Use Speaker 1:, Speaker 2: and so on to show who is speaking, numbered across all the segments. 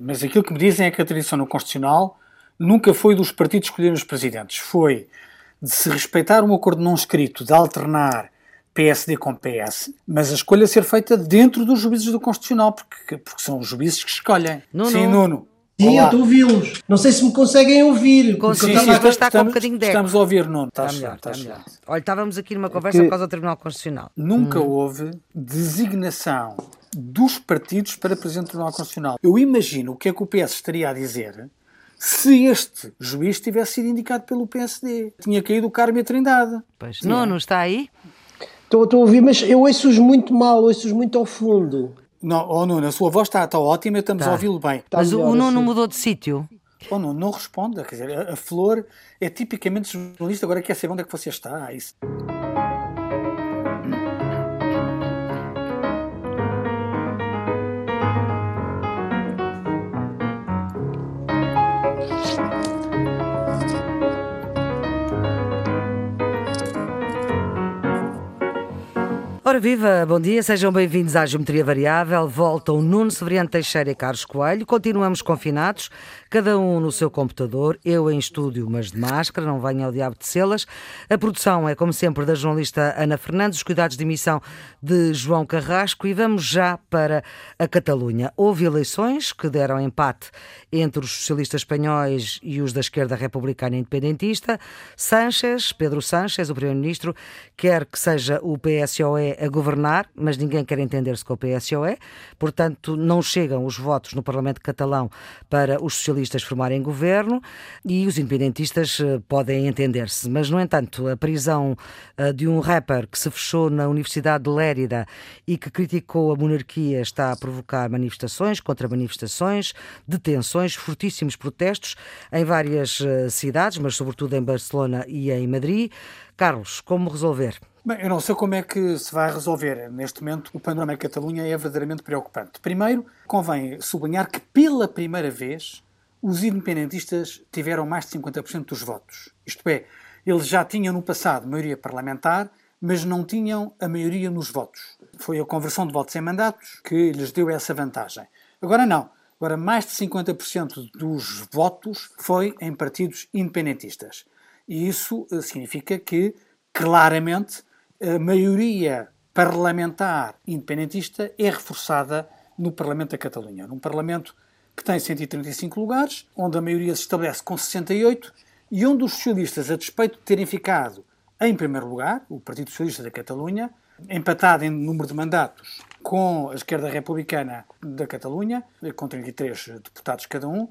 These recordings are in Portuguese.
Speaker 1: Mas aquilo que me dizem é que a tradição no Constitucional nunca foi dos partidos escolherem os presidentes. Foi de se respeitar um acordo não escrito, de alternar PSD com PS, mas a escolha ser feita dentro dos juízes do Constitucional, porque, porque são os juízes que escolhem.
Speaker 2: Nuno.
Speaker 1: Sim, Nuno.
Speaker 3: Sim,
Speaker 1: Olá.
Speaker 3: eu estou a ouvi-los. Não sei se me conseguem ouvir.
Speaker 2: Consigo.
Speaker 3: porque eu
Speaker 2: Sim,
Speaker 3: estava-
Speaker 2: sim,
Speaker 1: estamos,
Speaker 2: está com um bocadinho de eco.
Speaker 1: estamos a ouvir, Nuno.
Speaker 2: Está
Speaker 1: Estás
Speaker 2: melhor,
Speaker 1: está
Speaker 2: está melhor. Olha, estávamos aqui numa conversa
Speaker 3: que-
Speaker 2: por causa do Tribunal Constitucional.
Speaker 1: Nunca houve designação dos partidos para Presidente do Tribunal Constitucional. Eu imagino o que é que o PS estaria a dizer se este juiz tivesse sido indicado pelo PSD. Tinha caído o Carme e a Trindade.
Speaker 2: Pois. Nuno, está aí?
Speaker 3: Estou, estou a ouvir, mas eu ouço-os muito mal, ouço-os muito ao fundo.
Speaker 1: Não, oh Nuno, a sua voz está, está ótima, estamos
Speaker 2: Tá.
Speaker 1: a ouvi-lo bem.
Speaker 3: Está
Speaker 2: Mas o-
Speaker 3: melhor
Speaker 2: o Nuno
Speaker 3: assim.
Speaker 2: mudou de sítio.
Speaker 1: Oh Nuno, não responda. Quer dizer, a, a Flor é tipicamente jornalista, agora quer saber onde é que você está. Isso.
Speaker 2: Ora viva, bom dia, sejam bem-vindos à Geometria Variável. Voltam Nuno Severiano Teixeira e Carlos Coelho. Continuamos confinados, cada um no seu computador, eu em estúdio, mas de máscara, não venha ao diabo de selas. A produção é, como sempre, da jornalista Ana Fernandes, os cuidados de emissão de João Carrasco e vamos já para a Catalunha. Houve eleições que deram empate entre os socialistas espanhóis e os da esquerda republicana independentista. Sánchez, Pedro Sánchez, o primeiro-ministro, quer que seja o PSOE a governar, mas ninguém quer entender-se com o PSOE, portanto não chegam os votos no Parlamento catalão para os socialistas formarem governo e os independentistas eh, podem entender-se. Mas, no entanto, a prisão eh, de um rapper que se fechou na Universidade de Lérida e que criticou a monarquia está a provocar manifestações, contra-manifestações, detenções, fortíssimos protestos em várias eh, cidades, mas sobretudo em Barcelona e em Madrid. Carlos, como resolver?
Speaker 1: Bem, eu não sei como é que se vai resolver. Neste momento, o panorama em Catalunha é verdadeiramente preocupante. Primeiro, convém sublinhar que, pela primeira vez, os independentistas tiveram mais de 50% dos votos. Isto é, eles já tinham no passado maioria parlamentar, mas não tinham a maioria nos votos. Foi a conversão de votos em mandatos que lhes deu essa vantagem. Agora não. Agora, mais de 50% dos votos foi em partidos independentistas. E isso eh, significa que, claramente, a maioria parlamentar independentista é reforçada no Parlamento da Catalunha. Num Parlamento que tem 135 lugares, onde a maioria se estabelece com 68 e onde os socialistas, a despeito de terem ficado em primeiro lugar, o Partido Socialista da Catalunha, empatado em número de mandatos com a esquerda republicana da Catalunha, com 33 deputados cada um,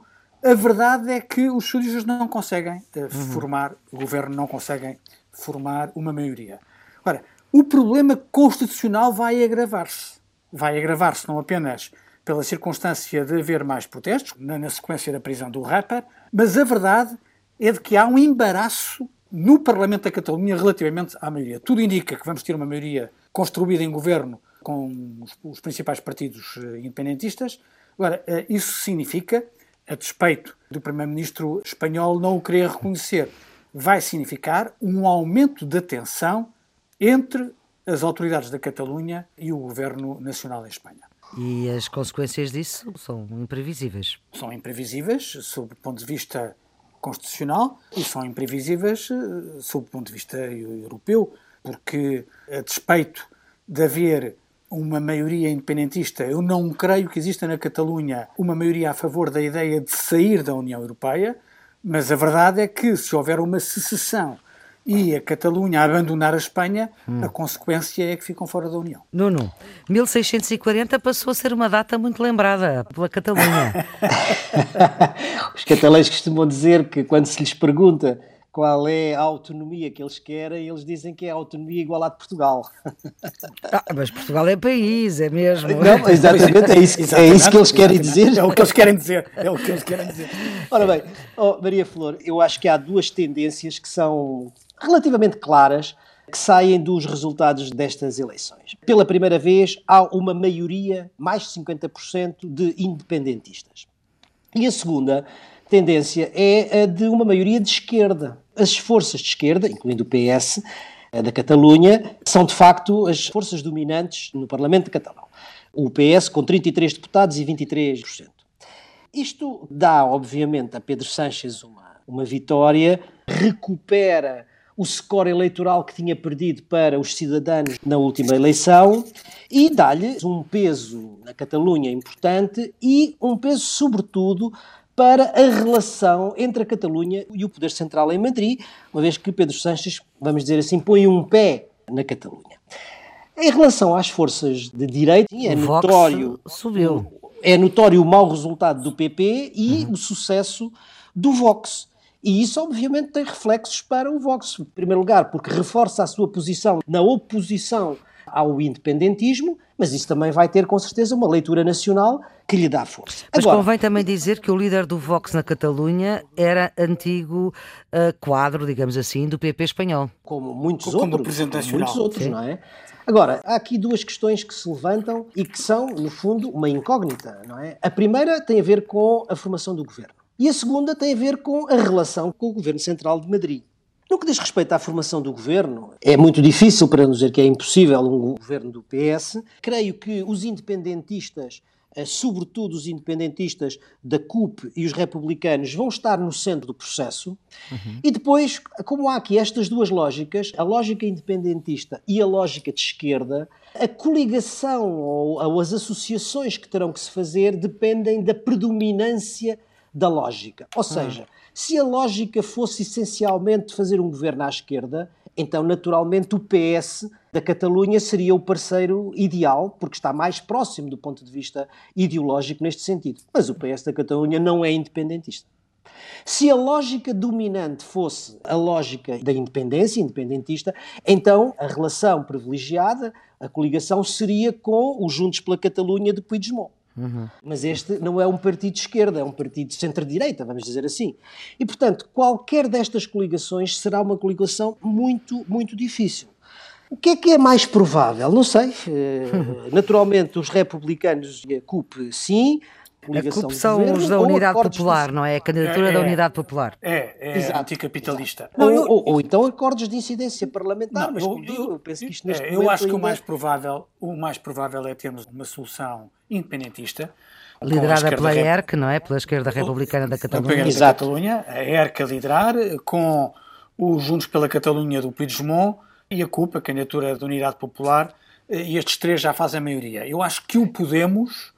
Speaker 1: a verdade é que os socialistas não conseguem eh, formar, o governo não conseguem formar uma maioria. Ora, o problema constitucional vai agravar-se. Vai agravar-se não apenas pela circunstância de haver mais protestos, na, na sequência da prisão do rapper, mas a verdade é de que há um embaraço no Parlamento da Catalunha relativamente à maioria. Tudo indica que vamos ter uma maioria construída em governo com os, os principais partidos eh, independentistas. Agora, eh, isso significa, a despeito do Primeiro-Ministro espanhol não o querer reconhecer, vai significar um aumento da tensão entre as autoridades da Catalunha e o Governo Nacional em Espanha.
Speaker 2: E as consequências disso são imprevisíveis.
Speaker 1: São imprevisíveis sob o ponto de vista constitucional e são imprevisíveis eh, sob o ponto de vista europeu, porque, a despeito de haver uma maioria independentista, eu não creio que exista na Catalunha uma maioria a favor da ideia de sair da União Europeia, mas a verdade é que se houver uma secessão e a Catalunha abandonar a Espanha, a consequência é que ficam fora da União.
Speaker 2: Nuno, 1640 passou a ser uma data muito lembrada pela Catalunha.
Speaker 3: Os catalães costumam dizer que quando se lhes pergunta qual é a autonomia que eles querem, eles dizem que é a autonomia igual à de Portugal.
Speaker 2: Ah, mas Portugal é país, é mesmo.
Speaker 3: Não, exatamente, é isso, é isso que eles querem dizer.
Speaker 1: É o que eles querem dizer. É o que eles querem dizer.
Speaker 3: Ora bem, oh, Maria Flor, eu acho que há duas tendências que são relativamente claras que saem dos resultados destas eleições. Pela primeira vez, há uma maioria, mais de 50%, de independentistas. E a segunda tendência é a de uma maioria de esquerda. As forças de esquerda, incluindo o PS a da Catalunha, são de facto as forças dominantes no Parlamento catalão. O PS com 33 deputados e 23%. Isto dá, obviamente, a Pedro Sánchez uma, uma vitória, recupera o score eleitoral que tinha perdido para os cidadãos na última eleição e dá-lhe um peso na Catalunha importante e um peso, sobretudo, para a relação entre a Catalunha e o poder central em Madrid, uma vez que Pedro Sánchez, vamos dizer assim, põe um pé na Catalunha. Em relação às forças de direita, é notório. É notório o mau resultado do PP e uhum. o sucesso do Vox. E isso, obviamente, tem reflexos para o Vox. Em primeiro lugar, porque reforça a sua posição na oposição ao independentismo, mas isso também vai ter, com certeza, uma leitura nacional que lhe dá força.
Speaker 2: Mas Agora, convém também dizer que o líder do Vox na Catalunha era antigo uh, quadro, digamos assim, do PP espanhol.
Speaker 3: Como muitos como outros. Como muitos outros, Sim. não é? Agora, há aqui duas questões que se levantam e que são, no fundo, uma incógnita, não é? A primeira tem a ver com a formação do governo. E a segunda tem a ver com a relação com o Governo Central de Madrid. No que diz respeito à formação do governo, é muito difícil, para não dizer que é impossível, um governo do PS. Creio que os independentistas, eh, sobretudo os independentistas da CUP e os republicanos, vão estar no centro do processo. Uhum. E depois, como há aqui estas duas lógicas, a lógica independentista e a lógica de esquerda, a coligação ou, ou as associações que terão que se fazer dependem da predominância da lógica. Ou seja, se a lógica fosse essencialmente fazer um governo à esquerda, então naturalmente o PS da Catalunha seria o parceiro ideal, porque está mais próximo do ponto de vista ideológico neste sentido. Mas o PS da Catalunha não é independentista. Se a lógica dominante fosse a lógica da independência, independentista, então a relação privilegiada, a coligação, seria com os Juntos pela Catalunha de Puigdemont. Uhum. Mas este não é um partido de esquerda, é um partido de centro-direita, vamos dizer assim. E, portanto, qualquer destas coligações será uma coligação muito, muito difícil. O que é que é mais provável? Não sei. Eh, naturalmente, os republicanos e a CUP, sim.
Speaker 2: A CUP são os da Unidade Popular, não é? A candidatura é, é, da Unidade Popular.
Speaker 1: É, é Exato. anticapitalista.
Speaker 3: Não, eu, ou, ou, então acordos de incidência parlamentar, não, mas eu, eu, eu, penso que isto neste
Speaker 1: é, Eu acho que o mais, provável, o mais provável é termos uma solução independentista.
Speaker 2: Liderada pela ERC, não é? Pela esquerda republicana da Catalunha.
Speaker 1: Da Catalunha, a ERC a liderar, com os Juntos pela Catalunha do Puigdemont e a CUP, a candidatura da Unidade Popular, e estes três já fazem a maioria. Eu acho que o Podemos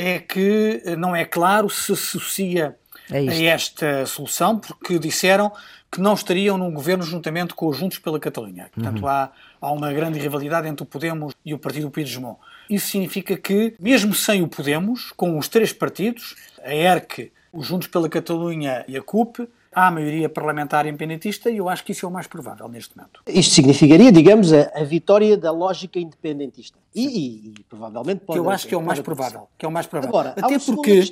Speaker 1: é que não é claro se associa é a esta solução, porque disseram que não estariam num governo juntamente com os Juntos pela Catalunha. Portanto, uhum. há, há uma grande rivalidade entre o Podemos e o Partido Puigdemont. Isso significa que, mesmo sem o Podemos, com os três partidos, a ERC, os Juntos pela Catalunha e a CUP, a maioria parlamentar independentista e eu acho que isso é o mais provável neste momento.
Speaker 3: Isto significaria, digamos, a, a vitória da lógica independentista. E, e, e, provavelmente pode.
Speaker 1: Que eu acho que é o mais provável. Que é o mais provável. Agora, Até porque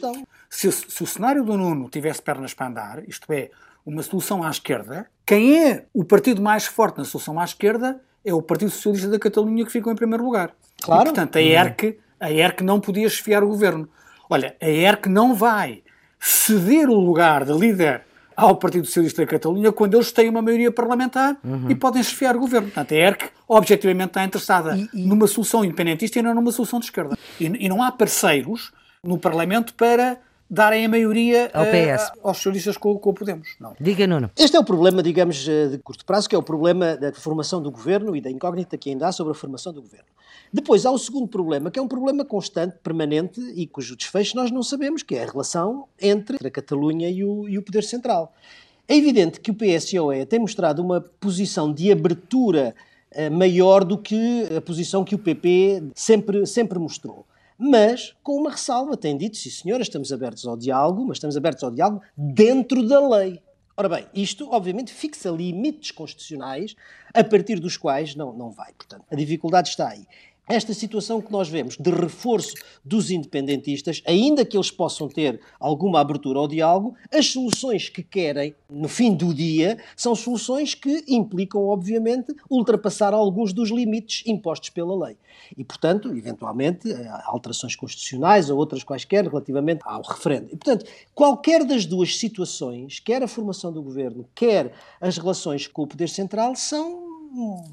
Speaker 1: se, se, o cenário do Nuno tivesse pernas para andar, isto é, uma solução à esquerda, quem é o partido mais forte na solução à esquerda é o Partido Socialista da Catalunha que ficou em primeiro lugar. Claro. E, portanto, a ERC, a ERC não podia esfiar o governo. Olha, a ERC não vai ceder o lugar de líder ao Partido Socialista da Catalunha quando eles têm uma maioria parlamentar uhum. e podem esfiar o governo. Portanto, a ERC objetivamente está interessada e, e... numa solução independentista e não numa solução de esquerda. E, e não há parceiros no Parlamento para darem a maioria
Speaker 2: ao PS.
Speaker 1: Uh, aos socialistas com, com o Podemos. Não.
Speaker 2: Diga, Nuno.
Speaker 3: Este é o problema, digamos, eh, de curto prazo, que é o problema da formação do governo e da incógnita que ainda há sobre a formação do governo. Depois há o segundo problema, que é um problema constante, permanente e cujo desfecho nós não sabemos, que é a relação entre a Catalunha e o, e o Poder Central. É evidente que o PSOE tem mostrado uma posição de abertura uh, maior do que a posição que o PP sempre, sempre mostrou. Mas com uma ressalva, tem dito, sim senhora, estamos abertos ao diálogo, mas estamos abertos ao diálogo dentro da lei. Ora bem, isto obviamente fixa limites constitucionais a partir dos quais não, não vai. Portanto, a dificuldade está aí esta situação que nós vemos de reforço dos independentistas, ainda que eles possam ter alguma abertura ao diálogo, as soluções que querem no fim do dia são soluções que implicam, obviamente, ultrapassar alguns dos limites impostos pela lei. E, portanto, eventualmente, eh, alterações constitucionais ou outras quaisquer relativamente ao referendo. E, portanto, qualquer das duas situações, quer a formação do governo, quer as relações com o Poder Central, são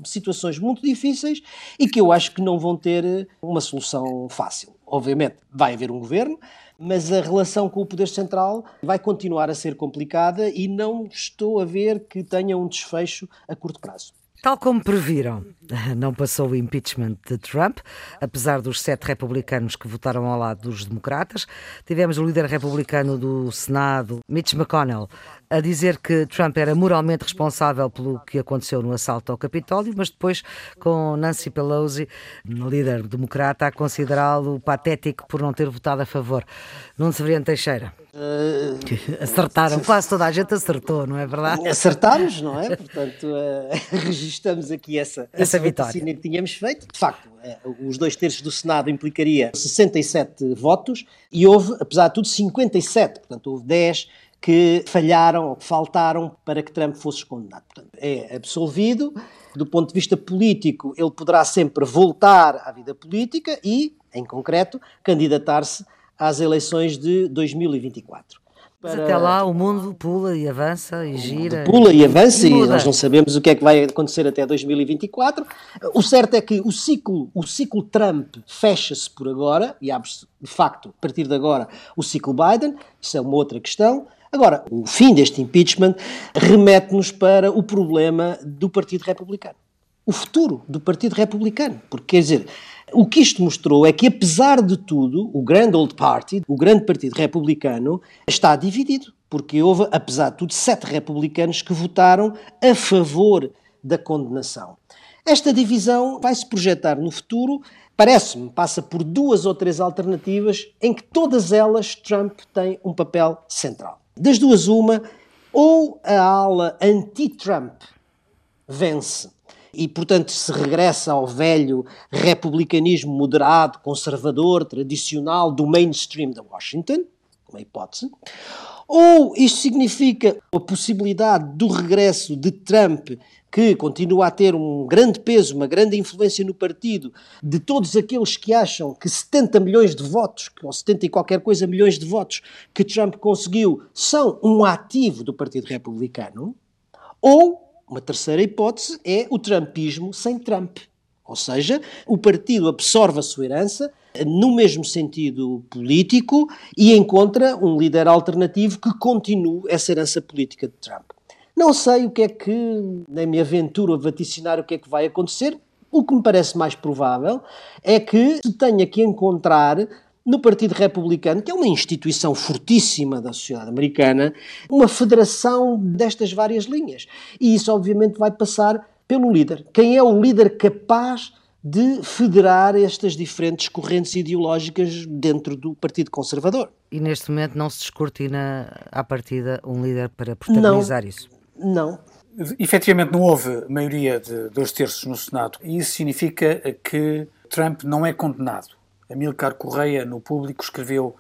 Speaker 3: situações muito difíceis e que eu acho que não vão ter uma solução fácil. Obviamente, vai haver um governo, mas a relação com o poder central vai continuar a ser complicada e não estou a ver que tenha um desfecho a curto prazo.
Speaker 2: Tal como previram, não passou o impeachment de Trump, apesar dos sete republicanos que votaram ao lado dos democratas. Tivemos o líder republicano do Senado, Mitch McConnell, a dizer que Trump era moralmente responsável pelo que aconteceu no assalto ao Capitólio, mas depois com Nancy Pelosi, líder democrata, a considerá-lo patético por não ter votado a favor. Nuno Severiano Teixeira. Uh, Acertaram, quase toda a gente acertou, não é verdade?
Speaker 3: Acertámos, não é? Portanto, uh, registamos aqui essa,
Speaker 2: essa, essa vitória
Speaker 3: que tínhamos feito. De facto, uh, os dois terços do Senado implicaria 67 votos e houve, apesar de tudo, 57. Portanto, houve 10 que falharam ou que faltaram para que Trump fosse condenado. Portanto, é absolvido. Do ponto de vista político, ele poderá sempre voltar à vida política e, em concreto, candidatar-se às eleições de 2024.
Speaker 2: Mas até lá o mundo pula e avança e gira.
Speaker 3: Pula e avança e, e nós não sabemos o que é que vai acontecer até 2024. O certo é que o ciclo, o ciclo Trump fecha-se por agora e abre-se, de facto, a partir de agora, o ciclo Biden. Isso é uma outra questão. Agora, o fim deste impeachment remete-nos para o problema do Partido Republicano. O futuro do Partido Republicano. Porque, quer dizer, o que isto mostrou é que, apesar de tudo, o Grand Old Party, o grande partido republicano, está dividido. Porque houve, apesar de tudo, sete republicanos que votaram a favor da condenação. Esta divisão vai se projetar no futuro, parece-me, passa por duas ou três alternativas em que todas elas Trump tem um papel central. Das duas, uma, ou a ala anti-Trump vence. E, portanto, se regressa ao velho republicanismo moderado, conservador, tradicional do mainstream de Washington, uma hipótese, ou isto significa a possibilidade do regresso de Trump, que continua a ter um grande peso, uma grande influência no partido, de todos aqueles que acham que 70 milhões de votos, ou 70 e qualquer coisa milhões de votos, que Trump conseguiu, são um ativo do Partido Republicano, ou uma terceira hipótese é o Trumpismo sem Trump. Ou seja, o partido absorve a sua herança no mesmo sentido político e encontra um líder alternativo que continue essa herança política de Trump. Não sei o que é que, nem me aventuro a vaticinar o que é que vai acontecer. O que me parece mais provável é que se tenha que encontrar no Partido Republicano, que é uma instituição fortíssima da sociedade americana, uma federação destas várias linhas. E isso, obviamente, vai passar pelo líder. Quem é o líder capaz de federar estas diferentes correntes ideológicas dentro do Partido Conservador?
Speaker 2: E neste momento não se descortina à partida um líder para protagonizar
Speaker 3: não,
Speaker 2: isso?
Speaker 3: Não.
Speaker 1: Efetivamente não houve maioria de dois terços no Senado. E isso significa que Trump não é condenado. Amilcar Correia, no público, escreveu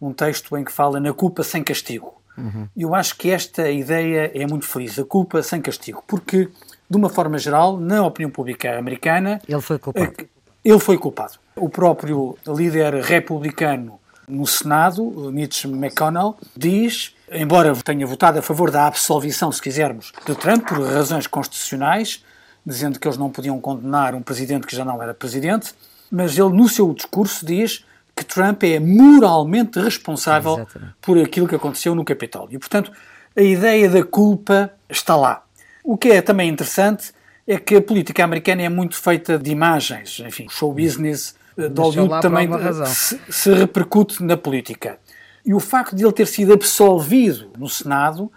Speaker 1: um texto em que fala na culpa sem castigo. Uhum. Eu acho que esta ideia é muito feliz, a culpa sem castigo, porque, de uma forma geral, na opinião pública americana.
Speaker 2: Ele foi culpado. Eh,
Speaker 1: ele foi culpado. O próprio líder republicano no Senado, Mitch McConnell, diz, embora tenha votado a favor da absolvição, se quisermos, de Trump, por razões constitucionais, dizendo que eles não podiam condenar um presidente que já não era presidente, mas ele no seu discurso diz que Trump é moralmente responsável por aquilo que aconteceu no Capitólio. E, portanto, a ideia da culpa está lá. O que é também interessante é que a política americana é muito feita de imagens. Enfim, o show business eh, de Hollywood também se, se, repercute na política. E o facto de ele ter sido absolvido no Senado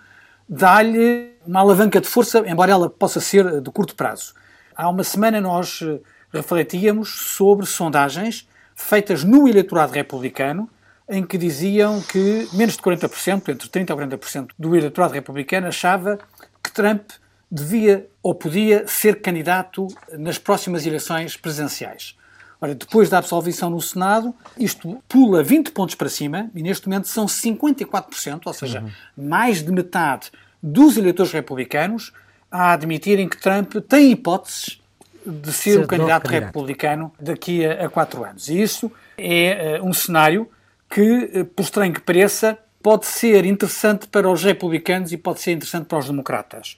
Speaker 1: dá-lhe uma alavanca de força, embora ela possa ser de curto prazo. Há uma semana nós eh, refletíamos sobre sondagens feitas no eleitorado republicano, em que diziam que menos de 40%, entre 30% e 40% do eleitorado republicano achava que Trump devia ou podia ser candidato nas próximas eleições presidenciais. Ora, depois da absolvição no Senado, isto pula 20 pontos para cima e neste momento são 54%, ou seja, uhum. mais de metade dos eleitores republicanos a admitirem que Trump tem hipóteses de ser, ser o candidato, candidato, republicano daqui a, a, quatro anos. E isso é uh, um cenário que, uh, por estranho que pareça, pode ser interessante para os republicanos e pode ser interessante para os democratas.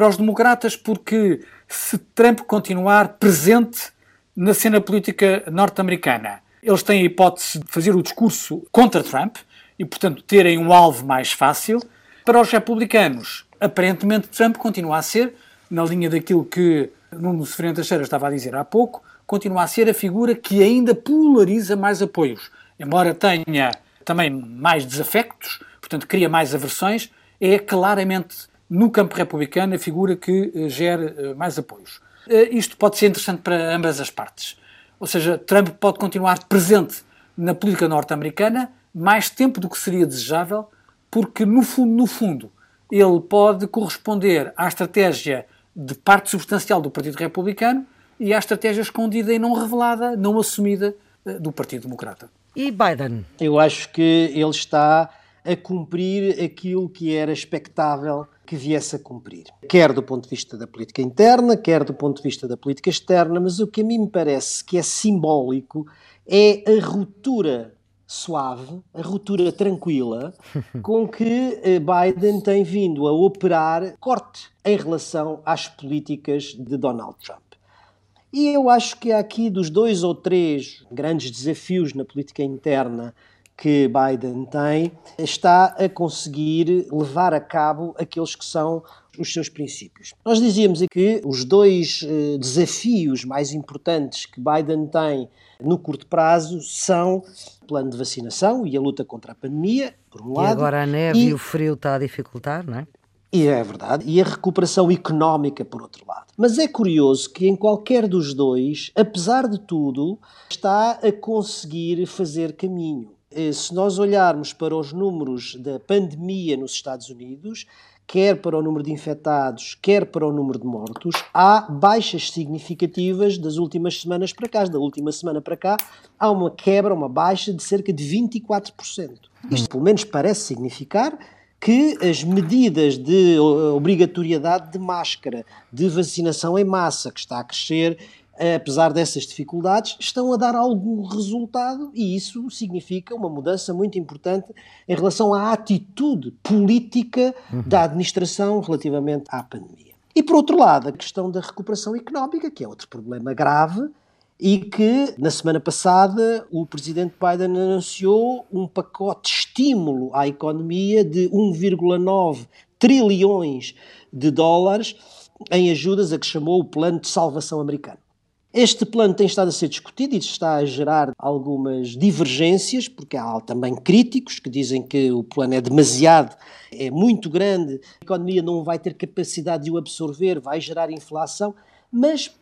Speaker 1: Para os democratas, porque se Trump continuar presente na cena política norte-americana, eles têm a hipótese de fazer o discurso contra Trump e, portanto, terem um alvo mais fácil. Para os republicanos, aparentemente Trump continua a ser, na linha daquilo que Nuno Severino Teixeira estava a dizer há pouco, continua a ser a figura que ainda polariza mais apoios. Embora tenha também mais desafectos, portanto, cria mais aversões, é claramente no campo republicano a figura que uh, gera uh, mais apoios. Uh, isto pode ser interessante para ambas as partes. Ou seja, Trump pode continuar presente na política norte-americana mais tempo do que seria desejável, porque no fundo, no fundo, ele pode corresponder à estratégia de parte substancial do Partido Republicano e à estratégia escondida e não revelada, não assumida do Partido Democrata.
Speaker 2: E Biden?
Speaker 3: Eu acho que ele está a cumprir aquilo que era expectável que viesse a cumprir. Quer do ponto de vista da política interna, quer do ponto de vista da política externa, mas o que a mim me parece que é simbólico é a ruptura suave, a ruptura tranquila com que eh, Biden tem vindo a operar corte em relação às políticas de Donald Trump. E eu acho que há aqui dos dois ou três grandes desafios na política interna que Biden tem, está a conseguir levar a cabo aqueles que são os seus princípios. Nós dizíamos que os dois eh, desafios mais importantes que Biden tem no curto prazo são o plano de vacinação e a luta contra a pandemia, por um
Speaker 2: e
Speaker 3: lado.
Speaker 2: E agora a neve e, e o frio está a dificultar, não é?
Speaker 3: E é verdade. E a recuperação económica, por outro lado. Mas é curioso que em qualquer dos dois, apesar de tudo, está a conseguir fazer caminho. Eh, se nós olharmos para os números da pandemia nos Estados Unidos, quer para o número de infectados, quer para o número de mortos, há baixas significativas das últimas semanas para cá. Da última semana para cá, há uma quebra, uma baixa de cerca de 24%. Isto, pelo menos, parece significar que as medidas de obrigatoriedade de máscara, de vacinação em massa, que está a crescer apesar dessas dificuldades, estão a dar algum resultado e isso significa uma mudança muito importante em relação à atitude política uhum. da administração relativamente à pandemia. E por outro lado, a questão da recuperação económica, que é outro problema grave, e que na semana passada o presidente Biden anunciou um pacote de estímulo à economia de 1,9 trilhões de dólares em ajudas a que chamou o Plano de Salvação Americano. Este plano tem estado a ser discutido e está a gerar algumas divergências, porque há também críticos que dizem que o plano é demasiado, é muito grande, a economia não vai ter capacidade de o absorver, vai gerar inflação, mas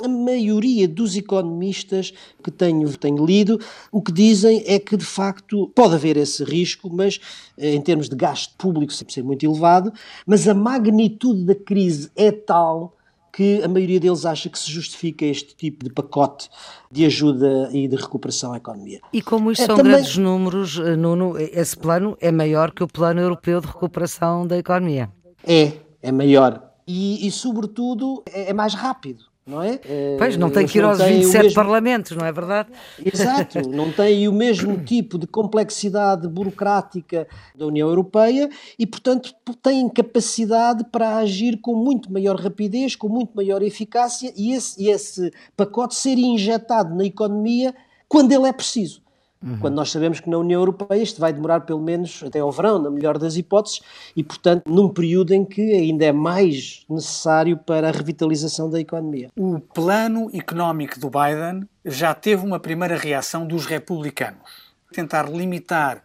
Speaker 3: a maioria dos economistas que tenho, tenho lido, o que dizem é que de facto pode haver esse risco, mas eh, em termos de gasto público sempre ser muito elevado, mas a magnitude da crise é tal que a maioria deles acha que se justifica este tipo de pacote de ajuda e de recuperação à economia.
Speaker 2: E como isto é, são também... grandes números, eh, Nuno, esse plano é maior que o Plano Europeu de Recuperação da Economia?
Speaker 3: É, é maior. E, e sobretudo, é, é mais rápido não é?
Speaker 2: Pois, não tem que ir aos 27 mesmo... parlamentos, não é verdade?
Speaker 3: Exato, não tem o mesmo tipo de complexidade burocrática da União Europeia e, portanto, tem capacidade para agir com muito maior rapidez, com muito maior eficácia e esse, esse pacote ser injetado na economia quando ele é preciso. Uhum. Quando nós sabemos que na União Europeia isto vai demorar pelo menos até ao verão, na melhor das hipóteses, e portanto num período em que ainda é mais necessário para a revitalização da economia.
Speaker 1: O plano económico do Biden já teve uma primeira reação dos republicanos. Tentar limitar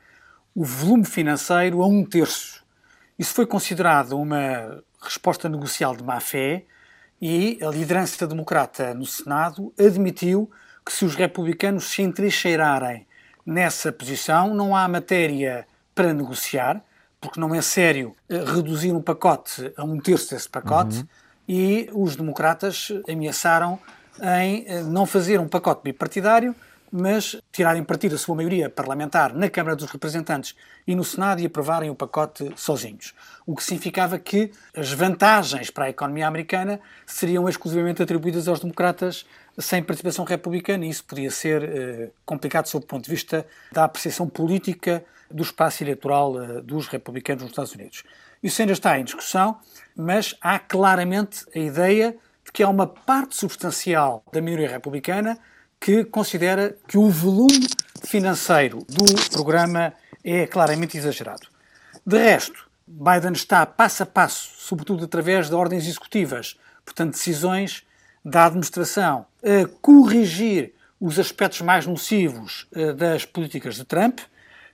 Speaker 1: o volume financeiro a um terço. Isso foi considerado uma resposta negocial de má fé e a liderança democrata no Senado admitiu que se os republicanos se entrincheirarem nessa posição, não há matéria para negociar, porque não é sério eh, reduzir um pacote a um terço desse pacote, uhum. e os democratas ameaçaram em eh, não fazer um pacote bipartidário, mas tirarem partido da sua maioria parlamentar na Câmara dos Representantes e no Senado e aprovarem o pacote sozinhos. O que significava que as vantagens para a economia americana seriam exclusivamente atribuídas aos democratas sem participação republicana, e isso podia ser eh, complicado sob o ponto de vista da apreciação política do espaço eleitoral eh, dos republicanos nos Estados Unidos. Isso ainda está em discussão, mas há claramente a ideia de que há uma parte substancial da maioria republicana que considera que o volume financeiro do programa é claramente exagerado. De resto, Biden está passo a passo, sobretudo através de ordens executivas, portanto, decisões da administração, a corrigir os aspectos mais nocivos uh, das políticas de Trump,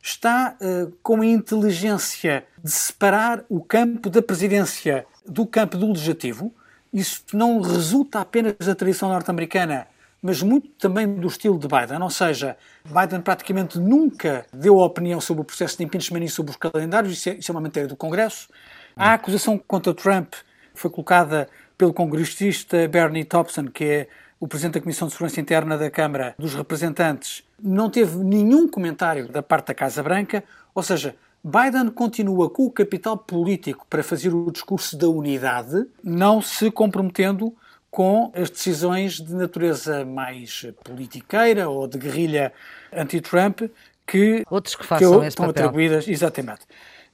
Speaker 1: está uh, com a inteligência de separar o campo da presidência do campo do legislativo. Isso não resulta apenas da tradição norte-americana, mas muito também do estilo de Biden. Ou seja, Biden praticamente nunca deu opinião sobre o processo de impeachment e sobre os calendários, isso é, isso é uma matéria do Congresso. A acusação contra Trump foi colocada pelo congressista Bernie Thompson, que é o Presidente da Comissão de Segurança Interna da Câmara dos Representantes, não teve nenhum comentário da parte da Casa Branca, ou seja, Biden continua com o capital político para fazer o discurso da unidade, não se comprometendo com as decisões de natureza mais politiqueira ou de guerrilha anti-Trump que,
Speaker 2: Outros que, façam
Speaker 1: que estão
Speaker 2: papel.
Speaker 1: atribuídas. Exatamente.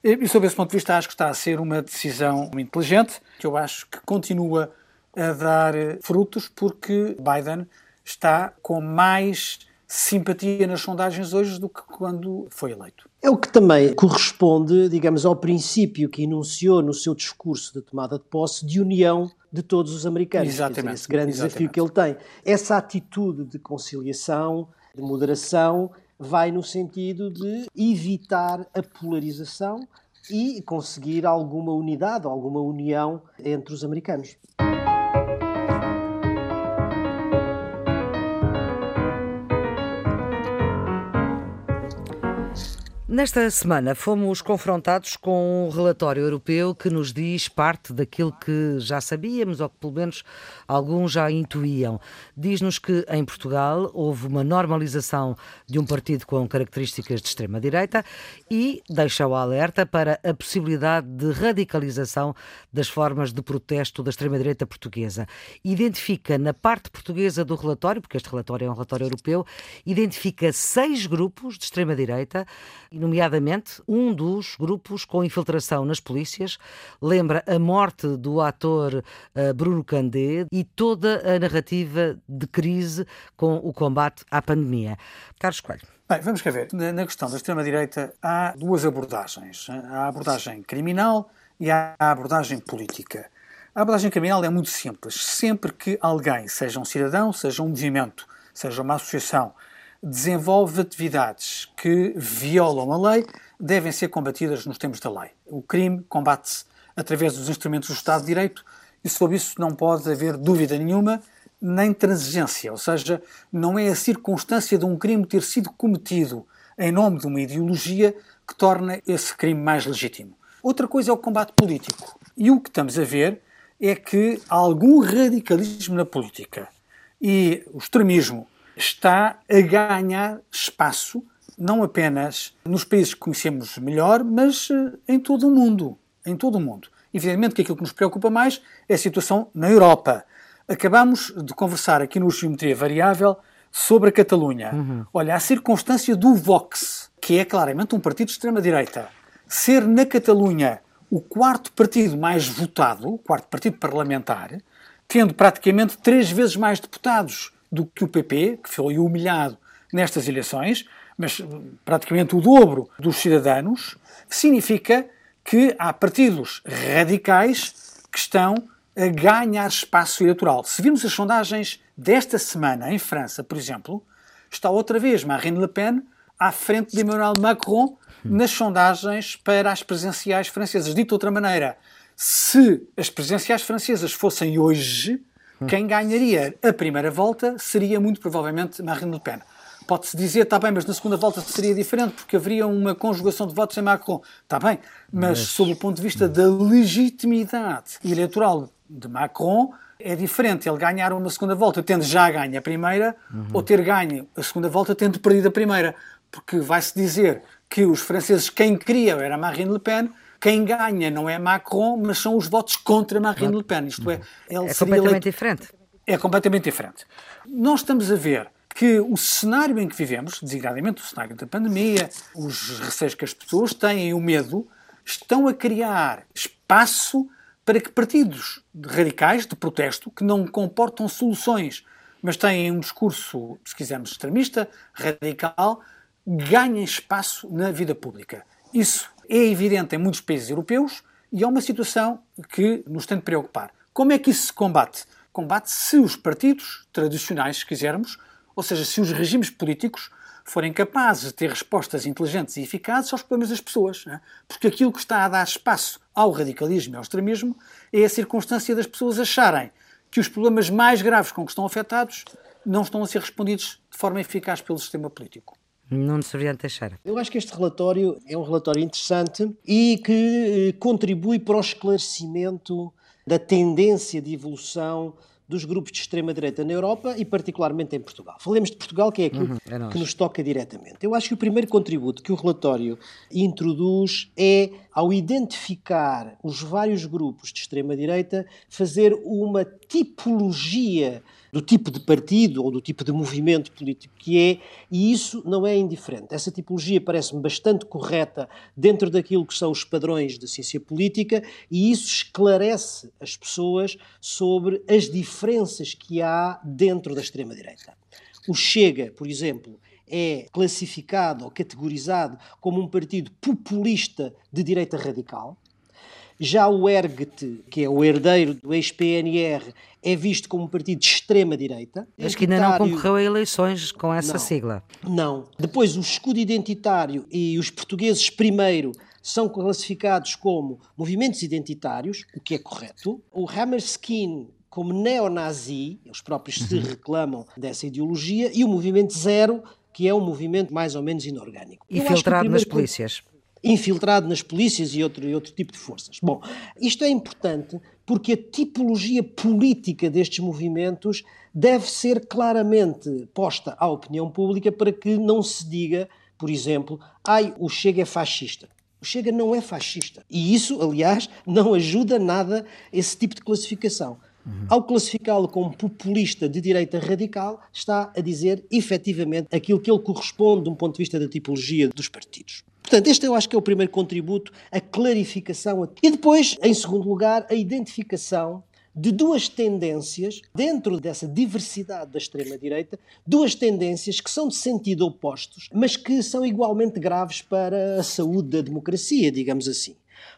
Speaker 1: E, sob esse ponto de vista, acho que está a ser uma decisão inteligente, que eu acho que continua a dar frutos, porque Biden está com mais simpatia nas sondagens hoje do que quando foi eleito.
Speaker 3: É o que também corresponde, digamos, ao princípio que enunciou no seu discurso de tomada de posse de união de todos os americanos.
Speaker 1: Exatamente.
Speaker 3: Dizer, esse grande
Speaker 1: Exatamente.
Speaker 3: desafio que ele tem. Essa atitude de conciliação, de moderação, vai no sentido de evitar a polarização e conseguir alguma unidade, alguma união entre os americanos.
Speaker 2: Nesta semana fomos confrontados com um relatório europeu que nos diz parte daquilo que já sabíamos, ou que pelo menos alguns já intuíam. Diz-nos que em Portugal houve uma normalização de um partido com características de extrema-direita e deixa o alerta para a possibilidade de radicalização das formas de protesto da extrema-direita portuguesa. Identifica na parte portuguesa do relatório, porque este relatório é um relatório europeu, identifica seis grupos de extrema-direita nomeadamente um dos grupos com infiltração nas polícias, lembra a morte do ator uh, Bruno Candé e toda a narrativa de crise com o combate à pandemia. Carlos Coelho.
Speaker 1: Bem, vamos cá ver. Na questão da extrema-direita há duas abordagens. Há a abordagem criminal e há a abordagem política. A abordagem criminal é muito simples. Sempre que alguém, seja um cidadão, seja um movimento, seja uma associação, desenvolve atividades que violam a lei, devem ser combatidas nos termos da lei. O crime combate-se através dos instrumentos do Estado de Direito e sobre isso não pode haver dúvida nenhuma, nem transigência, ou seja, não é a circunstância de um crime ter sido cometido em nome de uma ideologia que torna esse crime mais legítimo. Outra coisa é o combate político. E o que estamos a ver é que há algum radicalismo na política e o extremismo está a ganhar espaço, não apenas nos países que conhecemos melhor, mas em todo o mundo. Em todo o mundo. Evidentemente que aquilo que nos preocupa mais é a situação na Europa. Acabamos de conversar aqui no Geometria Variável sobre a Catalunha. Uhum. Olha, a circunstância do Vox, que é claramente um partido de extrema-direita, ser na Catalunha o quarto partido mais votado, o quarto partido parlamentar, tendo praticamente três vezes mais deputados do que o PP, que foi humilhado nestas eleições, mas praticamente o dobro dos cidadãos, significa que há partidos radicais que estão a ganhar espaço eleitoral. Se virmos as sondagens desta semana em França, por exemplo, está outra vez Marine Le Pen à frente de Emmanuel Macron nas sondagens para as presidenciais francesas. Dito de outra maneira, se as presidenciais francesas fossem hoje, quem ganharia a primeira volta seria muito provavelmente Marine Le Pen. Pode-se dizer, está bem, mas na segunda volta seria diferente, porque haveria uma conjugação de votos em Macron. Está bem, mas, mas... sob o ponto de vista da legitimidade eleitoral de Macron, é diferente ele ganhar uma segunda volta tendo já ganho a primeira, uhum. ou ter ganho a segunda volta tendo perdido a primeira. Porque vai-se dizer que os franceses, quem queriam era Marine Le Pen, quem ganha não é Macron, mas são os votos contra Marine Le Pen. Isto é,
Speaker 2: ele é completamente eleito... diferente.
Speaker 1: É completamente diferente. Nós estamos a ver que o cenário em que vivemos, designadamente o cenário da pandemia, os receios que as pessoas têm, o medo, estão a criar espaço para que partidos radicais de protesto, que não comportam soluções mas têm um discurso, se quisermos, extremista, radical, ganhem espaço na vida pública. Isso é evidente em muitos países europeus e é uma situação que nos tem de preocupar. Como é que isso se combate? Combate se os partidos tradicionais, se quisermos, ou seja, se os regimes políticos forem capazes de ter respostas inteligentes e eficazes aos problemas das pessoas. É? Porque aquilo que está a dar espaço ao radicalismo e ao extremismo é a circunstância das pessoas acharem que os problemas mais graves com que estão afetados não estão a ser respondidos de forma eficaz pelo sistema político.
Speaker 2: Nuno Severiano Teixeira.
Speaker 3: Eu acho que este relatório é um relatório interessante e que eh, contribui para o esclarecimento da tendência de evolução dos grupos de extrema-direita na Europa e particularmente em Portugal. Falemos de Portugal, que é aquilo uhum, é que nos toca diretamente. Eu acho que o primeiro contributo que o relatório introduz é, ao identificar os vários grupos de extrema-direita, fazer uma tipologia do tipo de partido ou do tipo de movimento político que é, e isso não é indiferente. Essa tipologia parece-me bastante correta dentro daquilo que são os padrões da ciência política e isso esclarece as pessoas sobre as diferenças que há dentro da extrema-direita. O Chega, por exemplo, é classificado ou categorizado como um partido populista de direita radical. Já o ERGT, que é o herdeiro do ex-PNR, é visto como um partido de extrema-direita.
Speaker 2: Mas que ainda não concorreu a eleições com essa
Speaker 3: não,
Speaker 2: sigla.
Speaker 3: Não. Depois, o escudo identitário e os portugueses primeiro são classificados como movimentos identitários, o que é correto. O Hammerskin como neonazi, eles próprios se uhum. reclamam dessa ideologia, e o movimento zero, que é um movimento mais ou menos inorgânico.
Speaker 2: Infiltrado nas polícias
Speaker 3: infiltrado nas polícias e outro, e outro tipo de forças. Bom, isto é importante porque a tipologia política destes movimentos deve ser claramente posta à opinião pública para que não se diga, por exemplo, ai, o Chega é fascista. O Chega não é fascista. E isso, aliás, não ajuda nada esse tipo de classificação. Uhum. Ao classificá-lo como populista de direita radical, está a dizer efetivamente aquilo que ele corresponde de um ponto de vista da tipologia dos partidos. Portanto, este eu acho que é o primeiro contributo, a clarificação. E depois, em segundo lugar, a identificação de duas tendências, dentro dessa diversidade da extrema-direita, duas tendências que são de sentido opostos, mas que são igualmente graves para a saúde da democracia, digamos assim.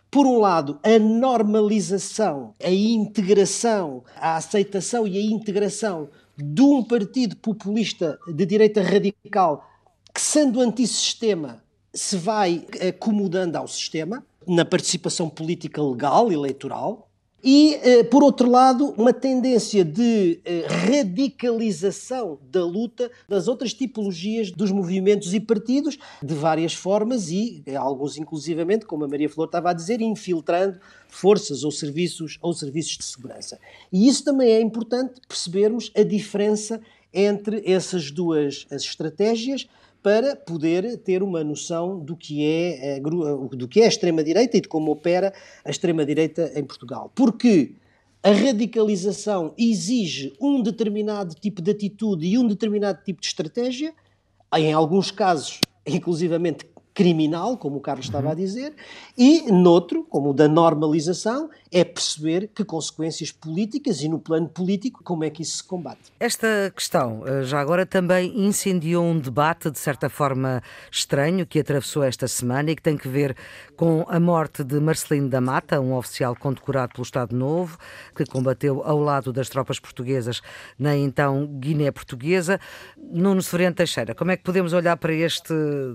Speaker 3: Por um lado, a normalização, a integração, a aceitação e a integração de um partido populista de direita radical que, sendo antissistema, se vai acomodando ao sistema na participação política legal, eleitoral, e, eh, por outro lado, uma tendência de eh, radicalização da luta das outras tipologias dos movimentos e partidos, de várias formas e, eh, alguns inclusivamente, como a Maria Flor estava a dizer, infiltrando forças ou serviços, ou serviços de segurança. E isso também é importante percebermos a diferença entre essas duas as estratégias, para poder ter uma noção do que é, eh, do que é a extrema-direita e de como opera a extrema-direita em Portugal. Porque a radicalização exige um determinado tipo de atitude e um determinado tipo de estratégia, em alguns casos, inclusivamente criminal, como o Carlos estava a uhum. dizer, e noutro, como o da normalização, é perceber que consequências políticas e no plano político como é que isso se combate.
Speaker 2: Esta questão eh, já agora também incendiou um debate de certa forma estranho que atravessou esta semana e que tem que ver com a morte de Marcelino da Mata, um oficial condecorado pelo Estado Novo, que combateu ao lado das tropas portuguesas na então Guiné Portuguesa. Nuno Severino Teixeira, como é que podemos olhar para este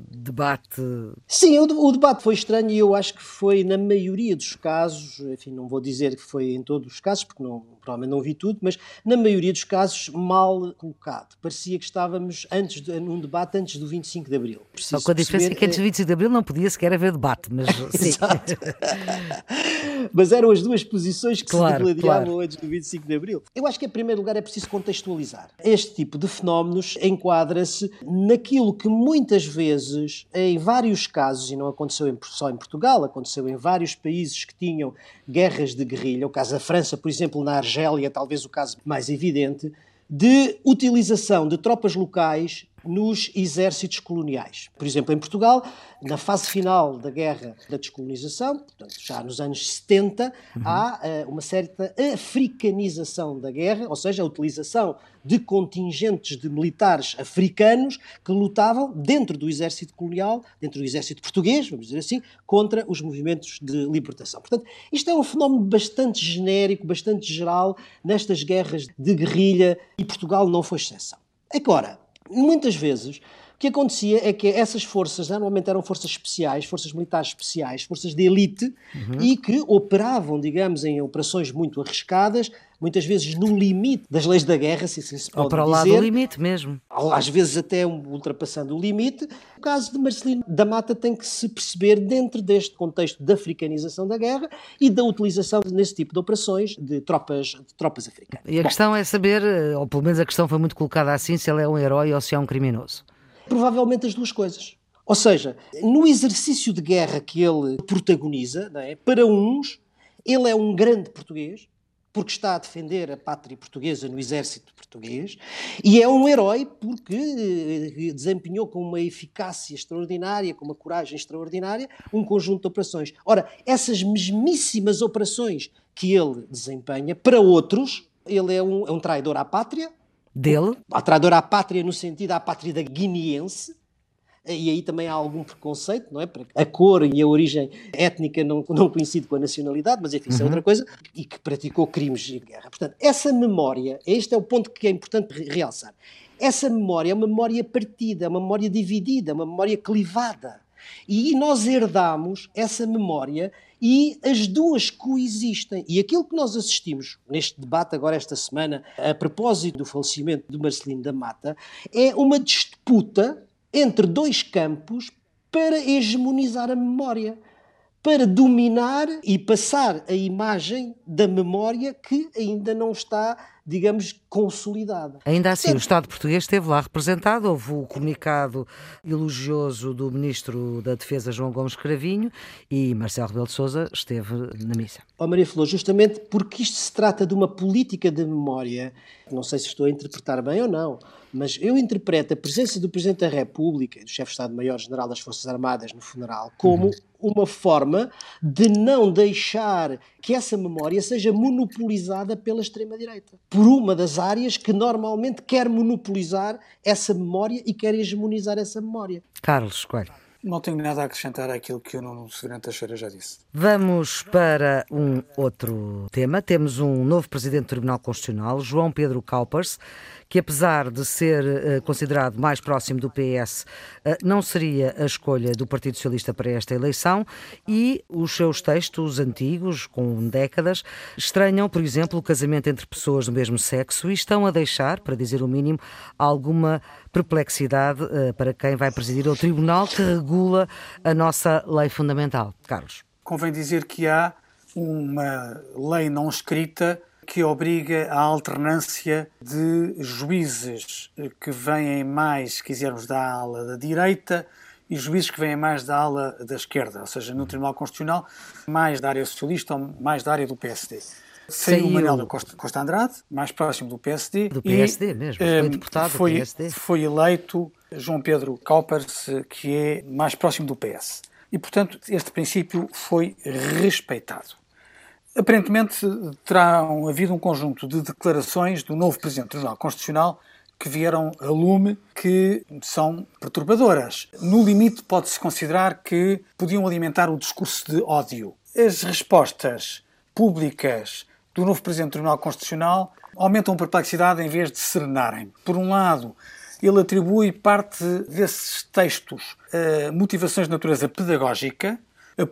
Speaker 2: debate
Speaker 3: Sim, o, o, debate foi estranho e eu acho que foi, na maioria dos casos, enfim, não vou dizer que foi em todos os casos, porque não, provavelmente não vi tudo, mas na maioria dos casos, mal colocado. Parecia que estávamos antes de, num debate antes do 25 de Abril.
Speaker 2: Preciso Só com a diferença perceber... que antes do 25 de Abril não podia sequer haver debate, mas sim.
Speaker 3: mas eram as duas posições que claro, se degladiavam claro. antes do 25 de Abril. Eu acho que, em primeiro lugar, é preciso contextualizar. Este tipo de fenómenos enquadra-se naquilo que muitas vezes, em vários casos, e não aconteceu só em Portugal, aconteceu em vários países que tinham guerras de guerrilha, o caso da França, por exemplo, na Argélia, talvez o caso mais evidente, de utilização de tropas locais nos exércitos coloniais. Por exemplo, em Portugal, na fase final da guerra da descolonização, portanto, já nos anos 70, uhum. há uh, uma certa africanização da guerra, ou seja, a utilização de contingentes de militares africanos que lutavam dentro do exército colonial, dentro do exército português, vamos dizer assim, contra os movimentos de libertação. Portanto, isto é um fenómeno bastante genérico, bastante geral nestas guerras de guerrilha e Portugal não foi exceção. Agora, muitas vezes o que acontecia é que essas forças normalmente eram forças especiais, forças militares especiais, forças de elite uhum. e que operavam, digamos, em operações muito arriscadas, muitas vezes no limite das leis da guerra, se assim se pode Ou
Speaker 2: para
Speaker 3: o
Speaker 2: lado do limite mesmo.
Speaker 3: Às vezes até ultrapassando o limite. O caso de Marcelino da Mata tem que se perceber dentro deste contexto da africanização da guerra e da utilização nesse tipo de operações de tropas, de tropas africanas.
Speaker 2: E a Bom, questão é saber, eh, ou pelo menos a questão foi muito colocada assim, se ele é um herói ou se é um criminoso.
Speaker 3: Provavelmente as duas coisas. Ou seja, no exercício de guerra que ele protagoniza, é? para uns, ele é um grande português, porque está a defender a pátria portuguesa no exército português, e é um herói porque eh, desempenhou com uma eficácia extraordinária, com uma coragem extraordinária, um conjunto de operações. Ora, essas mesmíssimas operações que ele desempenha, para outros, ele é um, é um traidor à pátria.
Speaker 2: Dele?
Speaker 3: Um traidor à pátria no sentido à pátria da guineense, e aí também há algum preconceito, não é? A cor e a origem étnica não, não coincide com a nacionalidade, mas enfim, isso é uhum. é outra coisa, e que praticou crimes de guerra. Portanto, essa memória, este é o ponto que é importante realçar. Essa memória é uma memória partida, é uma memória dividida, é uma memória clivada. E nós herdamos essa memória e as duas coexistem. E aquilo que nós assistimos neste debate agora esta semana, a propósito do falecimento do Marcelino da Mata, é uma disputa entre dois campos para hegemonizar a memória, para dominar e passar a imagem da memória que ainda não está digamos, consolidada.
Speaker 2: Ainda assim, o Estado português esteve lá representado, houve o comunicado elogioso do Ministro da Defesa, João Gomes Cravinho, e Marcelo Rebelo de Sousa esteve na missa.
Speaker 3: Ó oh, Maria Flor, justamente porque isto se trata de uma política de memória, não sei se estou a interpretar bem ou não, mas eu interpreto a presença do Presidente da República e do Chefe de Estado-Maior-General das Forças Armadas no funeral como uhum. uma forma de não deixar que essa memória seja monopolizada pela extrema-direita. Por uma das áreas que normalmente quer monopolizar essa memória e quer hegemonizar essa memória.
Speaker 2: Carlos Coelho.
Speaker 1: Não tenho nada a acrescentar àquilo que o Nuno Segurante Teixeira já disse.
Speaker 2: Vamos para um outro tema. Temos um novo Presidente do Tribunal Constitucional, João Pedro Calpers, que apesar de ser uh, considerado mais próximo do PS, uh, eh, não seria a escolha do Partido Socialista para esta eleição e os seus textos antigos, com décadas, estranham, por exemplo, o casamento entre pessoas do mesmo sexo e estão a deixar, para dizer o mínimo, alguma perplexidade uh, para quem vai presidir o tribunal que regula a nossa lei fundamental. Carlos.
Speaker 1: Convém dizer que há uma lei não escrita que obriga à alternância de juízes que vêm mais, se quisermos, da ala da direita e juízes que vêm mais da ala da esquerda, ou seja, no Tribunal Constitucional, mais da área socialista ou mais da área do PSD. Saiu o Manuel Costa, Costa Andrade, mais próximo do PSD.
Speaker 2: Do PSD e, mesmo, foi eh, deputado
Speaker 1: foi,
Speaker 2: do PSD.
Speaker 1: Foi eleito João Pedro Calpers, que é mais próximo do PS. E, portanto, este princípio foi respeitado. Aparentemente terão havido um conjunto de declarações do novo Presidente do Tribunal Constitucional que vieram a lume que são perturbadoras. No limite, pode-se considerar que podiam alimentar o discurso de ódio. As respostas públicas do novo Presidente do Tribunal Constitucional aumentam a perplexidade em vez de serenarem. Por um lado, ele atribui parte desses textos a motivações de natureza pedagógica,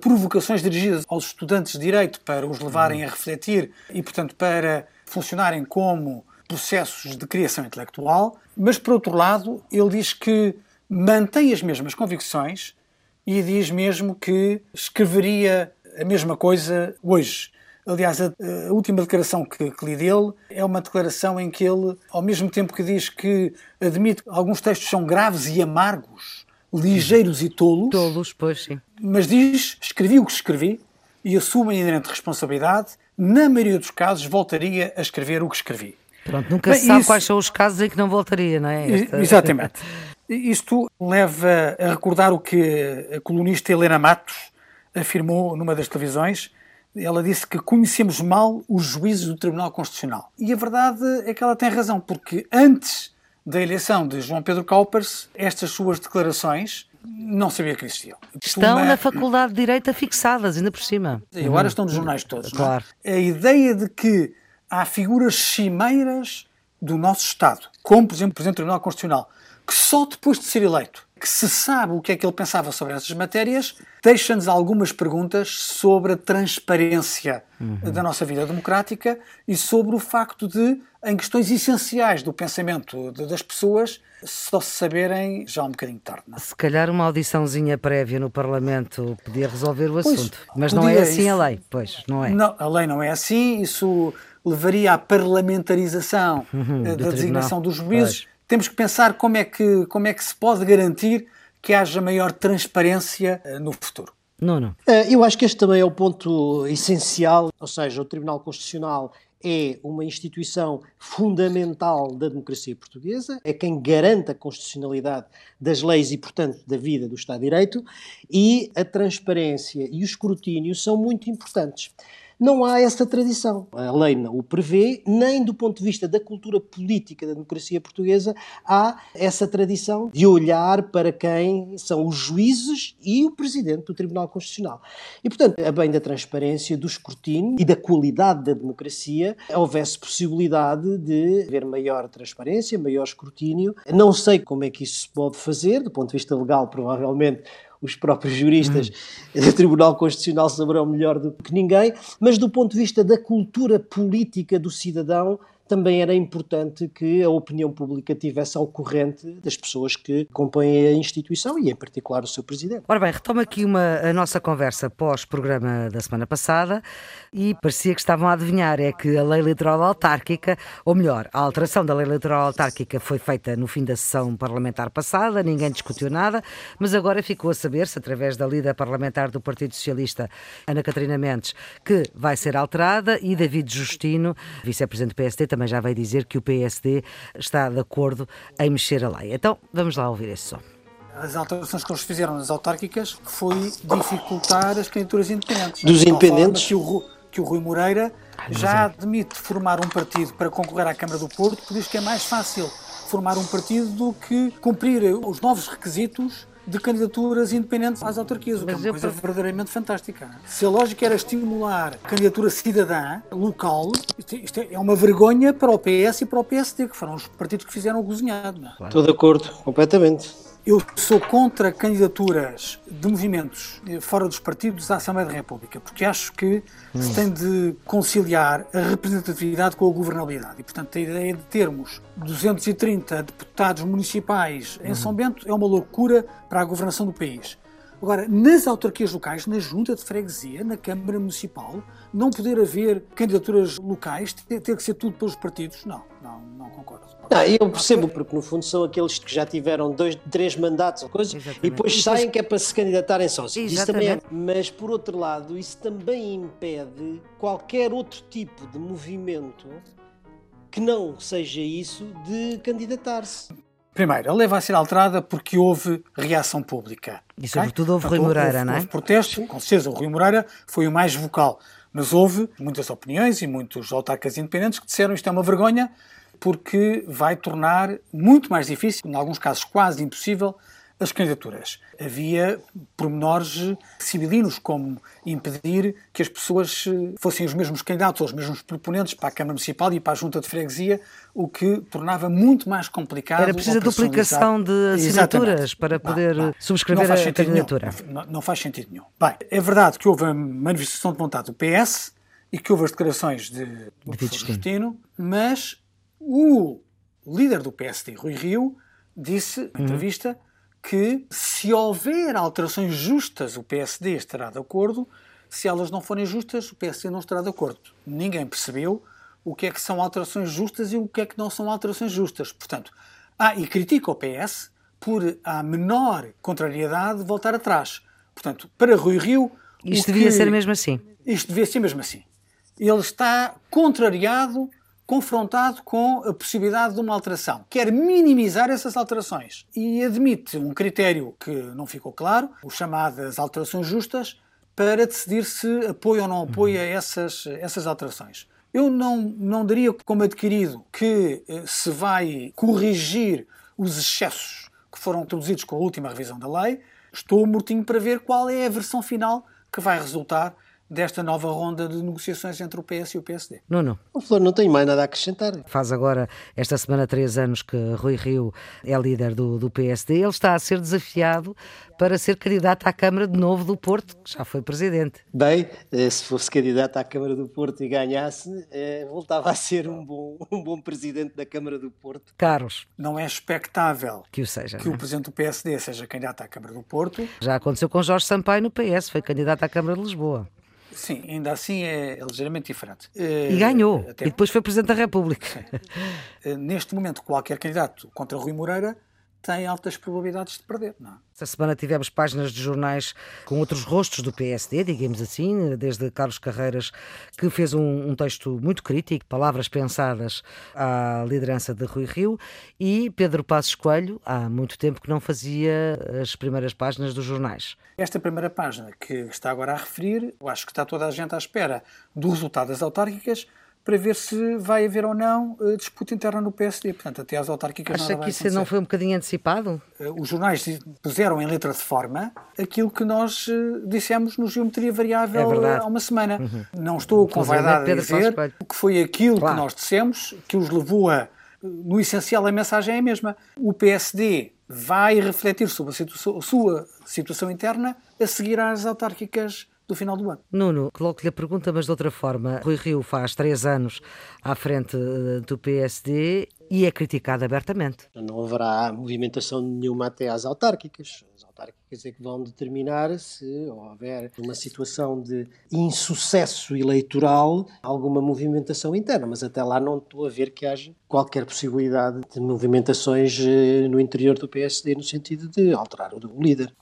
Speaker 1: provocações dirigidas aos estudantes de direito para os levarem a refletir e, portanto, para funcionarem como processos de criação intelectual, mas, por outro lado, ele diz que mantém as mesmas convicções e diz mesmo que escreveria a mesma coisa hoje. Aliás, a, a última declaração que, que li dele é uma declaração em que ele, ao mesmo tempo que diz que admite que alguns textos são graves e amargos, ligeiros e tolos.
Speaker 2: Tolos, pois sim.
Speaker 1: Mas diz, escrevi o que escrevi e assumo a inerente responsabilidade. Na maioria dos casos, voltaria a escrever o que escrevi.
Speaker 2: Pronto, nunca Bem, se sabe isso... quais são os casos em que não voltaria, não é?
Speaker 1: Esta... Exatamente. Isto leva a recordar o que a colunista Helena Matos afirmou numa das televisões. Ela disse que conhecemos mal os juízes do Tribunal Constitucional. E a verdade é que ela tem razão, porque antes da eleição de João Pedro Calpers, estas suas declarações não sabia que existiam.
Speaker 2: Estão Uma... na Faculdade de Direito fixadas, ainda por cima.
Speaker 1: E agora estão nos jornais todos.
Speaker 2: É? Claro.
Speaker 1: É? A ideia de que há figuras cimeiras do nosso Estado, como, por exemplo, o Presidente do Tribunal Constitucional, que só depois de ser eleito, que se sabe o que é que ele pensava sobre essas matérias, deixa-nos algumas perguntas sobre a transparência uhum. da nossa vida democrática e sobre o facto de, em questões essenciais do pensamento das pessoas, só se saberem já um bocadinho tarde. Não? É?
Speaker 2: Se calhar uma audiçãozinha prévia no Parlamento podia resolver o assunto. Pois, Mas não é assim isso. a lei, pois, não é?
Speaker 1: Não, a lei não é assim, isso levaria à parlamentarização uhum, eh, da designação dos juízes. Temos que pensar como é que, como é que se pode garantir que haja maior transparência eh, no futuro.
Speaker 2: Não, não.
Speaker 3: Eh, eu acho que este também é o ponto essencial, ou seja, o Tribunal Constitucional é uma instituição fundamental da democracia portuguesa, é quem garante a constitucionalidade das leis e, portanto, da vida do Estado de Direito, e a transparência e o escrutínio são muito importantes. Não há essa tradição. A lei não o prevê, nem do ponto de vista da cultura política da democracia portuguesa há essa tradição de olhar para quem são os juízes e o presidente do Tribunal Constitucional. E, portanto, a bem da transparência, do escrutínio e da qualidade da democracia, houvesse possibilidade de haver maior transparência, maior escrutínio. Não sei como é que isso se pode fazer, do ponto de vista legal, provavelmente os próprios juristas hum. do Tribunal Constitucional saberão melhor do que ninguém, mas do ponto de vista da cultura política do cidadão, também era importante que a opinião pública tivesse ao corrente das pessoas que compõem a instituição e, em particular, o seu presidente.
Speaker 2: Ora bem, retomo aqui uma, a nossa conversa pós-programa da semana passada e parecia que estavam a adivinhar é que a lei eleitoral autárquica, ou melhor, a alteração da lei eleitoral autárquica foi feita no fim da sessão parlamentar passada, ninguém discutiu nada, mas agora ficou a saber-se, através da líder parlamentar do Partido Socialista, Ana Catarina Mendes, que vai ser alterada e David Justino, vice-presidente do PSD, também já vai dizer que o PSD está de acordo em mexer a lei. Então, vamos lá ouvir esse som.
Speaker 1: As alterações que eles fizeram nas autárquicas foi dificultar as candidaturas independentes.
Speaker 3: Dos independentes?
Speaker 1: Que o, que o Rui Moreira já admite formar um partido para concorrer à Câmara do Porto, por isso que é mais fácil formar um partido do que cumprir os novos requisitos de candidaturas independentes às autarquias, o que é uma coisa verdadeiramente fantástica. Se a lógica era estimular a candidatura cidadã local, isto é uma vergonha para o PS e para o PSD, que foram os partidos que fizeram o cozinhado.
Speaker 3: Estou de acordo, completamente.
Speaker 1: Eu sou contra candidaturas de movimentos fora dos partidos à Assembleia da República, porque acho que hum. se tem de conciliar a representatividade com a governabilidade. E, portanto, a ideia de termos 230 deputados municipais em São Bento é uma loucura para a governação do país. Agora, nas autarquias locais, na junta de freguesia, na Câmara Municipal, não poder haver candidaturas locais, ter, ter que ser tudo pelos partidos, não, não, não concordo.
Speaker 3: Não, eu percebo, porque no fundo são aqueles que já tiveram dois, três mandatos ou coisa, e depois saem que é para se candidatarem sozinhos. Isso também é, mas por outro lado, isso também impede qualquer outro tipo de movimento que não seja isso de candidatar-se.
Speaker 1: Primeiro, a lei vai ser alterada porque houve reação pública.
Speaker 2: E sobretudo houve Rui Moreira,
Speaker 1: houve,
Speaker 2: não é?
Speaker 1: Houve protesto, com certeza o Rui Moreira foi o mais vocal. Mas houve muitas opiniões e muitos autarcas independentes que disseram isto é uma vergonha porque vai tornar muito mais difícil, em alguns casos quase impossível, as candidaturas. Havia pormenores civilinos, como impedir que as pessoas eh, fossem os mesmos candidatos ou os mesmos proponentes para a Câmara Municipal e para a Junta de Freguesia, o que tornava muito mais complicado.
Speaker 2: Era preciso a duplicação de assinaturas Exatamente. para poder subscrever a candidatura.
Speaker 1: Não, não, faz sentido nenhum. Bem, é verdade que houve a manifestação de vontade do PS e que houve as declarações de, do de Justino, mas o líder do PSD, Rui Rio, disse, na uhum. entrevista, que se houver alterações justas, o PSD estará de acordo. Se elas não forem justas, o PSD não estará de acordo. Ninguém percebeu o que é que são alterações justas e o que é que não são alterações justas. Portanto, ah, e critica o PS por a menor contrariedade voltar atrás. Portanto, para Rui Rio.
Speaker 2: Isto devia ser mesmo assim.
Speaker 1: Isto devia ser mesmo assim. Ele está contrariado confrontado com a possibilidade de uma alteração. Quer minimizar essas alterações e admite um critério que não ficou claro, o chamadas alterações justas, para decidir se apoia ou não apoia essas, essas alterações. Eu não, não daria como adquirido que eh, se vai corrigir os excessos que foram introduzidos com a última revisão da lei. Estou mortinho para ver qual é a versão final que vai resultar desta nova ronda de negociações entre o PS e o PSD.
Speaker 2: Não, não.
Speaker 3: O Flor não tem mais nada a acrescentar.
Speaker 2: Faz agora, esta semana, três anos que Rui Rio é líder do, do PSD. Ele está a ser desafiado para ser candidato à Câmara de novo do Porto, que já foi presidente.
Speaker 3: Bem, eh, se fosse candidato à Câmara do Porto e ganhasse, eh, voltava a ser um bom, um bom presidente da Câmara do Porto.
Speaker 2: Carlos.
Speaker 1: Não é expectável
Speaker 2: que o, seja,
Speaker 1: que o presidente do PSD seja candidato à Câmara do Porto.
Speaker 2: Já aconteceu com Jorge Sampaio no PS, foi candidato à Câmara de Lisboa.
Speaker 1: Sim, ainda assim é ligeiramente diferente.
Speaker 2: E ganhou. Até... E depois foi Presidente da República.
Speaker 1: Eh, neste momento, qualquer candidato contra Rui Moreira tem altas probabilidades de perder. Não. É?
Speaker 2: Esta semana tivemos páginas de jornais com outros rostos do PSD, digamos assim, desde Carlos Carreiras, que fez um, um, texto muito crítico, palavras pensadas à liderança de Rui Rio, e Pedro Passos Coelho, há muito tempo que não fazia as primeiras páginas dos jornais.
Speaker 1: Esta primeira página que está agora a referir, eu acho que está toda a gente à espera do resultado das autárquicas, para ver se vai haver ou não uh, disputa interna no PSD. Portanto, até às autárquicas
Speaker 2: Acha que isso não foi um bocadinho antecipado?
Speaker 1: Uh, os jornais puseram em letra de forma aquilo que nós uh, dissemos no Geometria Variável
Speaker 2: é
Speaker 1: há uma semana. Uhum. Não estou com vaidade a dizer que foi aquilo claro. que nós dissemos que os levou a... No essencial, a mensagem é a mesma. O PSD vai refletir sobre a, situa a sua situação interna a seguir às autárquicas do final do ano.
Speaker 2: Nuno, coloco-lhe a pergunta, mas de outra forma. Rui Rio faz três anos à frente eh, do PSD e é criticado abertamente.
Speaker 3: Não haverá movimentação nenhuma até às autárquicas. As autárquicas é que vão determinar se houver uma situação de insucesso eleitoral, alguma movimentação interna, mas até lá não estou a ver que haja qualquer possibilidade de movimentações eh, no interior do PSD no sentido de alterar o líder.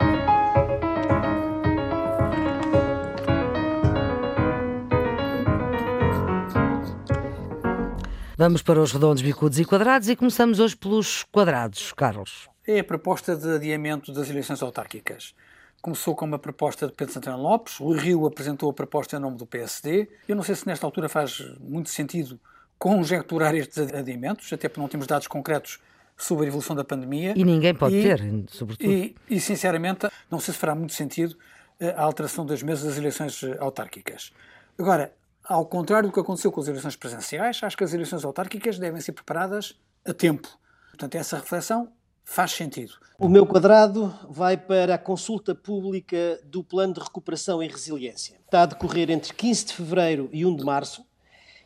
Speaker 2: Vamos para os redondos, bicudos e quadrados e começamos hoje pelos quadrados, Carlos.
Speaker 1: É a proposta de adiamento das eleições autárquicas. Começou com uma proposta de Pedro Santana Lopes, o Rio apresentou a proposta em nome do PSD. Eu não sei se nesta altura faz muito sentido conjecturar estes adiamentos, até porque não temos dados concretos sobre a evolução da pandemia.
Speaker 2: E ninguém pode e, ter, sobretudo.
Speaker 1: E, e, sinceramente, não sei se fará muito sentido eh, a alteração das mesas das eleições eh, autárquicas. Agora, ao contrário do que aconteceu com as eleições presenciais, acho que as eleições autárquicas devem ser preparadas a tempo. Portanto, essa reflexão faz sentido.
Speaker 3: O meu quadrado vai para a consulta pública do Plano de Recuperação e Resiliência. Está a decorrer entre 15 de fevereiro e 1 de março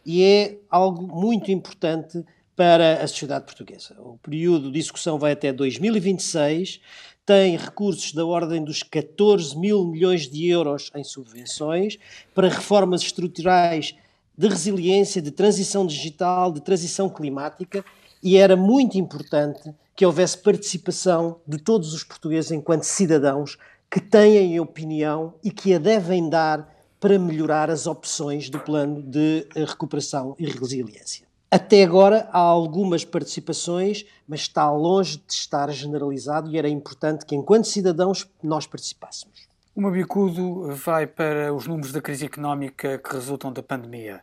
Speaker 3: e é algo muito importante para a sociedade portuguesa. O período de execução vai até 2026 tem recursos da ordem dos 14 mil milhões de euros em subvenções para reformas estruturais de resiliência, de transição digital, de transição climática, e era muito importante que houvesse participação de todos os portugueses enquanto cidadãos que têm opinião e que a devem dar para melhorar as opções do plano de recuperação e resiliência. Até agora há algumas participações, mas está longe de estar generalizado e era importante que, enquanto cidadãos, nós participássemos.
Speaker 1: O meu bicudo vai para os números da crise económica que resultam da pandemia.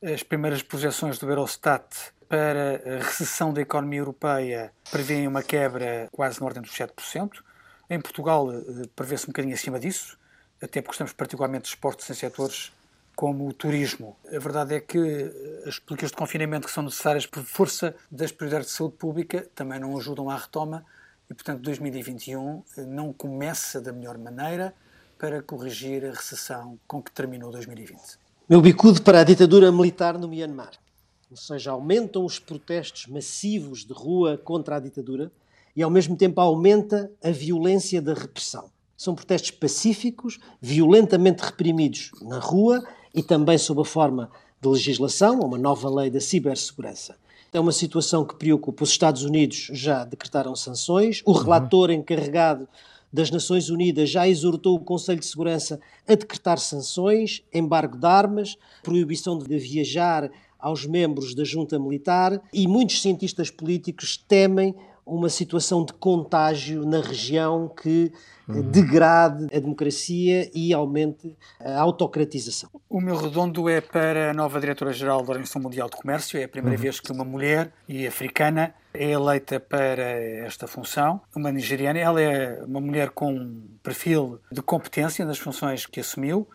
Speaker 1: As primeiras projeções do Eurostat para a recessão da economia europeia prevêem uma quebra quase na ordem dos 7%. Em Portugal eh, prevê-se um bocadinho acima disso, até porque estamos particularmente expostos em setores como o turismo. A verdade é que as políticas de confinamento que são necessárias por força das prioridades de saúde pública também não ajudam à retoma e, portanto, 2021 não começa da melhor maneira para corrigir a recessão com que terminou 2020.
Speaker 3: Meu bicudo para a ditadura militar no Myanmar. Ou seja, aumentam os protestos massivos de rua contra a ditadura e, ao mesmo tempo, aumenta a violência da repressão. São protestos pacíficos, violentamente reprimidos na rua e também sob a forma de legislação, uma nova lei da cibersegurança. É uma situação que preocupa. Os Estados Unidos já decretaram sanções, o relator encarregado das Nações Unidas já exortou o Conselho de Segurança a decretar sanções, embargo de armas, proibição de viajar aos membros da junta militar e muitos cientistas políticos temem uma situação de contágio na região que uhum. degrade a democracia e aumente a autocratização.
Speaker 1: O meu redondo é para a nova diretora-geral da Organização Mundial de Comércio. É a primeira uhum. vez que uma mulher e africana é eleita para esta função. Uma nigeriana. Ela é uma mulher com um perfil de competência nas funções que assumiu.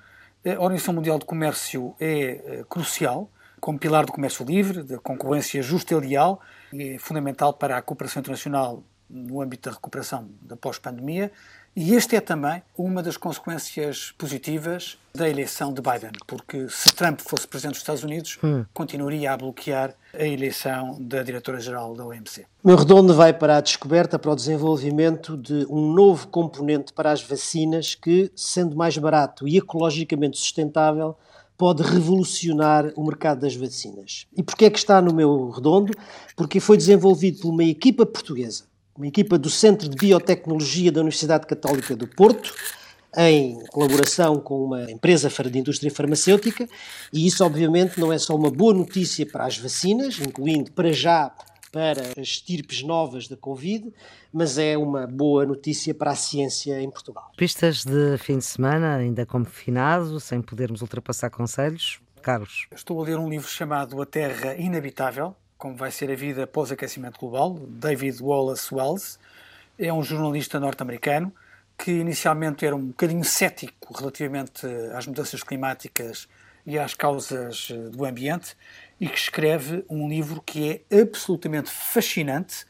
Speaker 1: A Organização Mundial de Comércio é eh, crucial como pilar do comércio livre, da concorrência justa e leal, é fundamental para a cooperação internacional no âmbito da recuperação da pós-pandemia. E este é também uma das consequências positivas da eleição de Biden, porque se Trump fosse presidente dos Estados Unidos, hum. continuaria a bloquear a eleição da diretora-geral da OMC.
Speaker 3: Meu redondo vai para a descoberta, para o desenvolvimento de um novo componente para as vacinas que, sendo mais barato e ecologicamente sustentável, pode revolucionar o mercado das vacinas. E porquê é que está no meu redondo? Porque foi desenvolvido por uma equipa portuguesa, uma equipa do Centro de Biotecnologia da Universidade Católica do Porto, em colaboração com uma empresa de indústria farmacêutica, e isso obviamente não é só uma boa notícia para as vacinas, incluindo para já para as estirpes novas da Covid, mas é uma boa notícia para a ciência em Portugal.
Speaker 2: Pistas de fim de semana, ainda confinado, sem podermos ultrapassar conselhos. Carlos.
Speaker 1: Estou a ler um livro chamado A Terra Inabitável, como vai ser a vida após aquecimento global, David Wallace Wells. É um jornalista norte-americano que inicialmente era um bocadinho cético relativamente às mudanças climáticas e às causas eh, do ambiente e que escreve um livro que é absolutamente fascinante,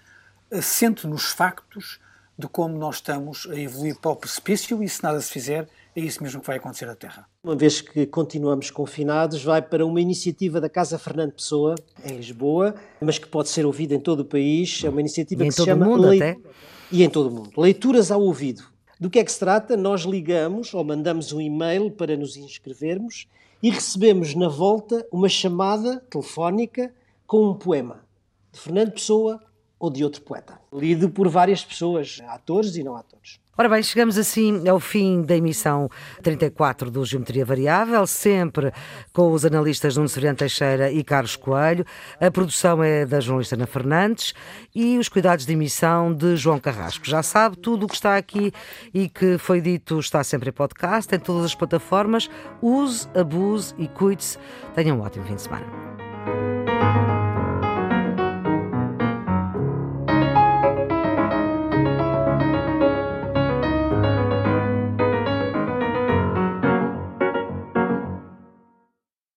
Speaker 1: assente nos factos de como nós estamos a evoluir para o precipício e se nada se fizer, é isso mesmo que vai acontecer na Terra.
Speaker 3: Uma vez que continuamos confinados, vai para uma iniciativa da Casa Fernando Pessoa, em Lisboa, mas que pode ser ouvida em todo o país. É uma iniciativa
Speaker 2: e
Speaker 3: que se chama...
Speaker 2: Mundo, Le... até?
Speaker 3: E em todo o mundo. Leituras ao ouvido. Do que é que se trata? Nós ligamos ou mandamos um e-mail para nos inscrevermos e recebemos na volta uma chamada telefónica com um poema de Fernando Pessoa ou de outro poeta, lido por várias pessoas, atores e não atores.
Speaker 2: Ora bem, chegamos assim ao fim da emissão 34 do Geometria Variável, sempre com os analistas Nuno Severiano Teixeira e Carlos Coelho. A produção é da jornalista Ana Fernandes e os cuidados de emissão de João Carrasco. Já sabe, tudo o que está aqui e que foi dito está sempre em podcast, em todas as plataformas. Use, abuse e cuide-se. Tenham um ótimo fim de semana.